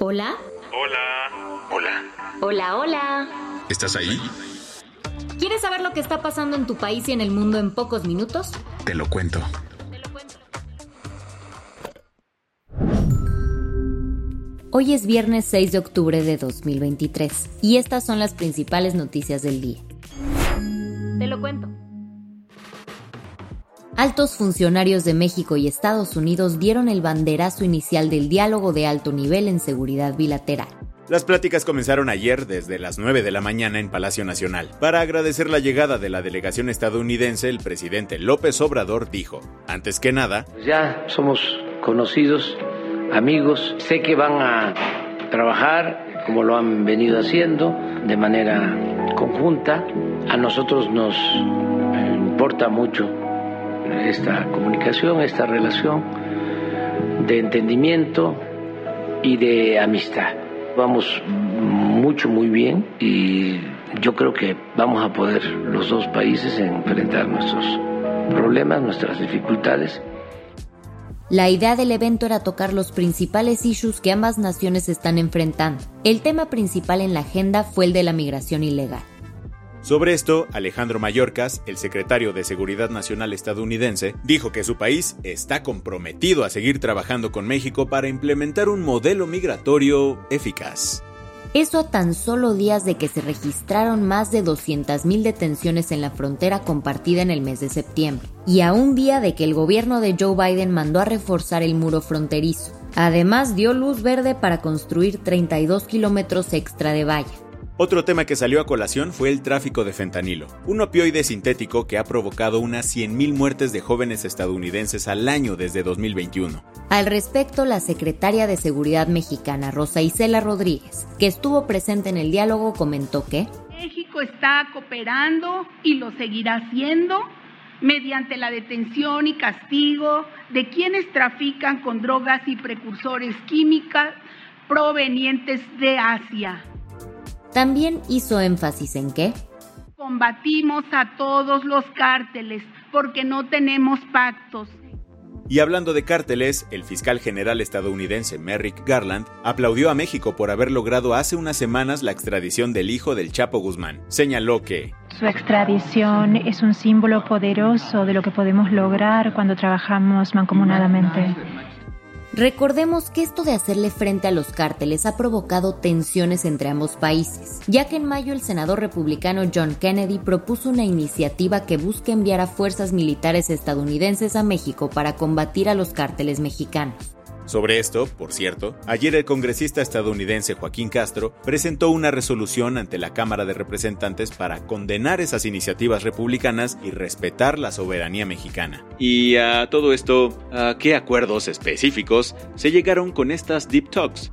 Hola. Hola. Hola. Hola, hola. ¿Estás ahí? ¿Quieres saber lo que está pasando en tu país y en el mundo en pocos minutos? Te lo cuento. Hoy es viernes 6 de octubre de 2023 y estas son las principales noticias del día. Altos funcionarios de México y Estados Unidos dieron el banderazo inicial del diálogo de alto nivel en seguridad bilateral. Las pláticas comenzaron ayer desde las 9 de la mañana en Palacio Nacional. Para agradecer la llegada de la delegación estadounidense, el presidente López Obrador dijo, antes que nada, Ya somos conocidos, amigos. Sé que van a trabajar como lo han venido haciendo, de manera conjunta. A nosotros nos eh, importa mucho esta comunicación, esta relación de entendimiento y de amistad. Vamos mucho, muy bien y yo creo que vamos a poder los dos países enfrentar nuestros problemas, nuestras dificultades La idea del evento era tocar los principales issues que ambas naciones están enfrentando. El tema principal en la agenda fue el de la migración ilegal. Sobre esto, Alejandro Mayorkas, el secretario de Seguridad Nacional estadounidense, dijo que su país está comprometido a seguir trabajando con México para implementar un modelo migratorio eficaz. Eso a tan solo días de que se registraron más de 200.000 detenciones en la frontera compartida en el mes de septiembre, y a un día de que el gobierno de Joe Biden mandó a reforzar el muro fronterizo. Además, dio luz verde para construir 32 kilómetros extra de valla. Otro tema que salió a colación fue el tráfico de fentanilo, un opioide sintético que ha provocado unas 100.000 muertes de jóvenes estadounidenses al año desde 2021. Al respecto, la secretaria de Seguridad mexicana, Rosa Isela Rodríguez, que estuvo presente en el diálogo, comentó que México está cooperando y lo seguirá haciendo mediante la detención y castigo de quienes trafican con drogas y precursores químicas provenientes de Asia. También hizo énfasis en que Combatimos a todos los cárteles porque no tenemos pactos. Y hablando de cárteles, el fiscal general estadounidense Merrick Garland aplaudió a México por haber logrado hace unas semanas la extradición del hijo del Chapo Guzmán. Señaló que Su extradición es un símbolo poderoso de lo que podemos lograr cuando trabajamos mancomunadamente. Recordemos que esto de hacerle frente a los cárteles ha provocado tensiones entre ambos países, ya que en mayo el senador republicano John Kennedy propuso una iniciativa que busca enviar a fuerzas militares estadounidenses a México para combatir a los cárteles mexicanos. Sobre esto, por cierto, ayer el congresista estadounidense Joaquín Castro presentó una resolución ante la Cámara de Representantes para condenar esas iniciativas republicanas y respetar la soberanía mexicana. Y a todo esto, ¿a qué acuerdos específicos se llegaron con estas Deep Talks?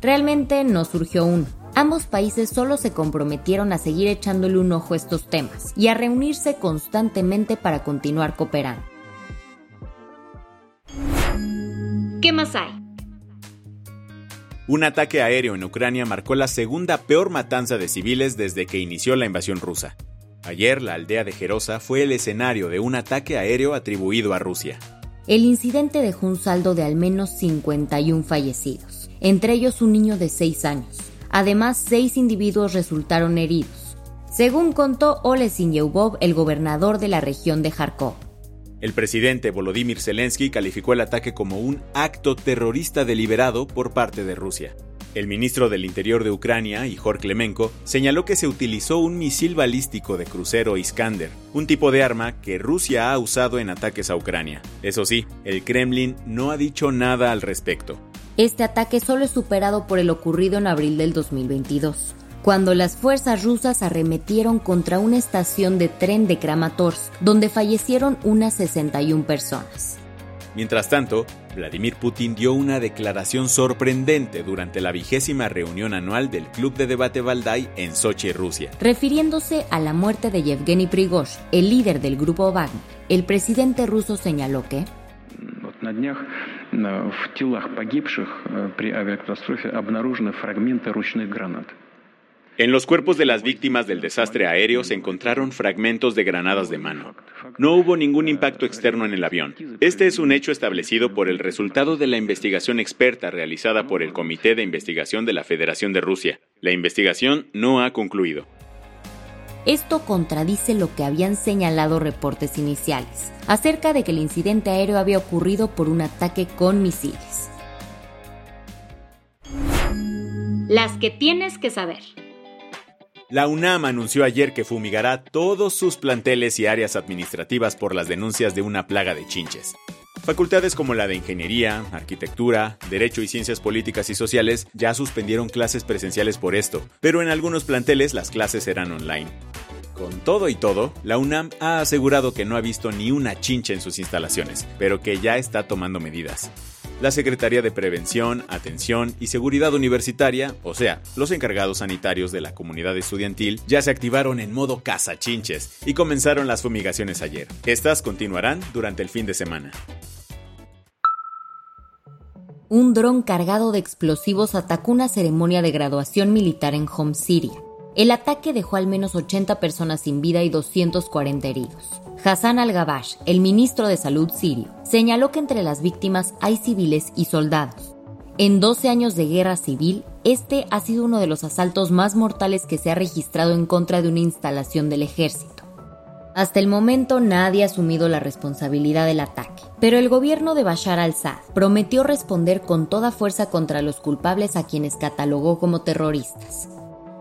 Realmente no surgió uno. Ambos países solo se comprometieron a seguir echándole un ojo a estos temas y a reunirse constantemente para continuar cooperando. ¿Qué más hay? Un ataque aéreo en Ucrania marcó la segunda peor matanza de civiles desde que inició la invasión rusa. Ayer, la aldea de Jerosa fue el escenario de un ataque aéreo atribuido a Rusia. El incidente dejó un saldo de al menos 51 fallecidos, entre ellos un niño de 6 años. Además, seis individuos resultaron heridos. Según contó Olesin Yeubov, el gobernador de la región de Kharkov. El presidente Volodymyr Zelensky calificó el ataque como un acto terrorista deliberado por parte de Rusia. El ministro del Interior de Ucrania, Igor Klemenko, señaló que se utilizó un misil balístico de crucero Iskander, un tipo de arma que Rusia ha usado en ataques a Ucrania. Eso sí, el Kremlin no ha dicho nada al respecto. Este ataque solo es superado por el ocurrido en abril del 2022. Cuando las fuerzas rusas arremetieron contra una estación de tren de Kramatorsk, donde fallecieron unas 61 personas. Mientras tanto, Vladimir Putin dio una declaración sorprendente durante la vigésima reunión anual del Club de Debate Valdai en Sochi, Rusia. Refiriéndose a la muerte de Yevgeny Prigozhin, el líder del grupo Wagner, el presidente ruso señaló que en los cuerpos de las víctimas del desastre aéreo se encontraron fragmentos de granadas de mano. No hubo ningún impacto externo en el avión. Este es un hecho establecido por el resultado de la investigación experta realizada por el Comité de Investigación de la Federación de Rusia. La investigación no ha concluido. Esto contradice lo que habían señalado reportes iniciales, acerca de que el incidente aéreo había ocurrido por un ataque con misiles. Las que tienes que saber. La UNAM anunció ayer que fumigará todos sus planteles y áreas administrativas por las denuncias de una plaga de chinches. Facultades como la de Ingeniería, Arquitectura, Derecho y Ciencias Políticas y Sociales ya suspendieron clases presenciales por esto, pero en algunos planteles las clases serán online. Con todo y todo, la UNAM ha asegurado que no ha visto ni una chincha en sus instalaciones, pero que ya está tomando medidas la Secretaría de Prevención, Atención y Seguridad Universitaria, o sea, los encargados sanitarios de la comunidad estudiantil, ya se activaron en modo cazachinches y comenzaron las fumigaciones ayer. Estas continuarán durante el fin de semana. Un dron cargado de explosivos atacó una ceremonia de graduación militar en Home, Siria. El ataque dejó al menos 80 personas sin vida y 240 heridos. Hassan al-Gabash, el ministro de Salud sirio, señaló que entre las víctimas hay civiles y soldados. En 12 años de guerra civil, este ha sido uno de los asaltos más mortales que se ha registrado en contra de una instalación del ejército. Hasta el momento nadie ha asumido la responsabilidad del ataque, pero el gobierno de Bashar al-Assad prometió responder con toda fuerza contra los culpables a quienes catalogó como terroristas.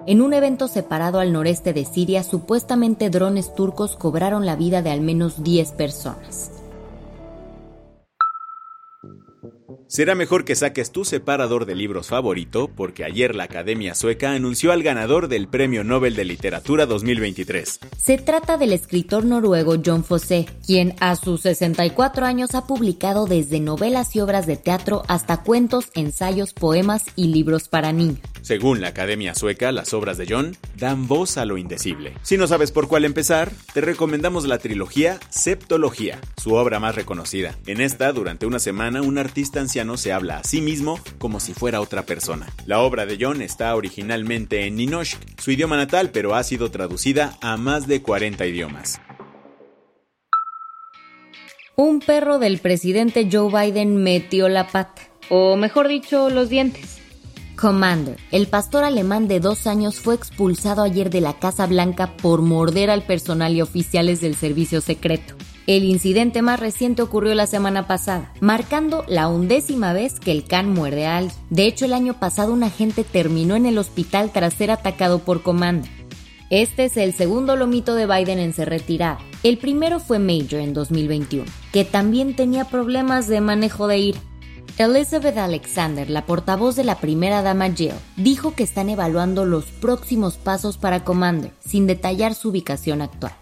En un evento separado al noreste de Siria, supuestamente drones turcos cobraron la vida de al menos 10 personas. Será mejor que saques tu separador de libros favorito porque ayer la Academia Sueca anunció al ganador del Premio Nobel de Literatura 2023. Se trata del escritor noruego John Fosse, quien a sus 64 años ha publicado desde novelas y obras de teatro hasta cuentos, ensayos, poemas y libros para niños. Según la Academia Sueca, las obras de John dan voz a lo indecible. Si no sabes por cuál empezar, te recomendamos la trilogía Septología, su obra más reconocida. En esta, durante una semana, un artista anciano se habla a sí mismo como si fuera otra persona. La obra de John está originalmente en Ninoshk, su idioma natal, pero ha sido traducida a más de 40 idiomas. Un perro del presidente Joe Biden metió la pata, o mejor dicho, los dientes. Commander, el pastor alemán de dos años, fue expulsado ayer de la Casa Blanca por morder al personal y oficiales del servicio secreto. El incidente más reciente ocurrió la semana pasada, marcando la undécima vez que el can muerde a alguien. De hecho, el año pasado un agente terminó en el hospital tras ser atacado por Commander. Este es el segundo lomito de Biden en ser retirado. El primero fue Major en 2021, que también tenía problemas de manejo de ira. Elizabeth Alexander, la portavoz de la primera dama Jill, dijo que están evaluando los próximos pasos para Commander, sin detallar su ubicación actual.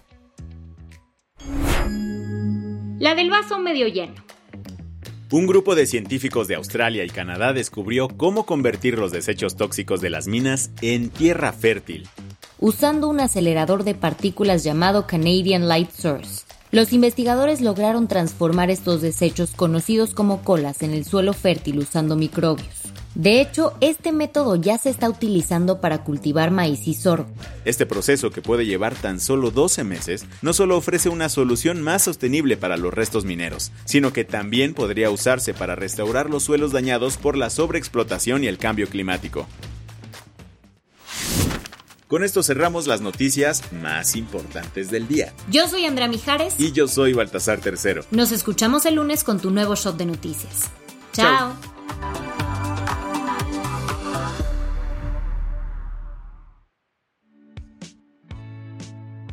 La del vaso medio lleno. Un grupo de científicos de Australia y Canadá descubrió cómo convertir los desechos tóxicos de las minas en tierra fértil. Usando un acelerador de partículas llamado Canadian Light Source, los investigadores lograron transformar estos desechos conocidos como colas en el suelo fértil usando microbios. De hecho, este método ya se está utilizando para cultivar maíz y sorgo. Este proceso, que puede llevar tan solo 12 meses, no solo ofrece una solución más sostenible para los restos mineros, sino que también podría usarse para restaurar los suelos dañados por la sobreexplotación y el cambio climático. Con esto cerramos las noticias más importantes del día. Yo soy Andrea Mijares. Y yo soy Baltasar Tercero. Nos escuchamos el lunes con tu nuevo shot de noticias. Chao.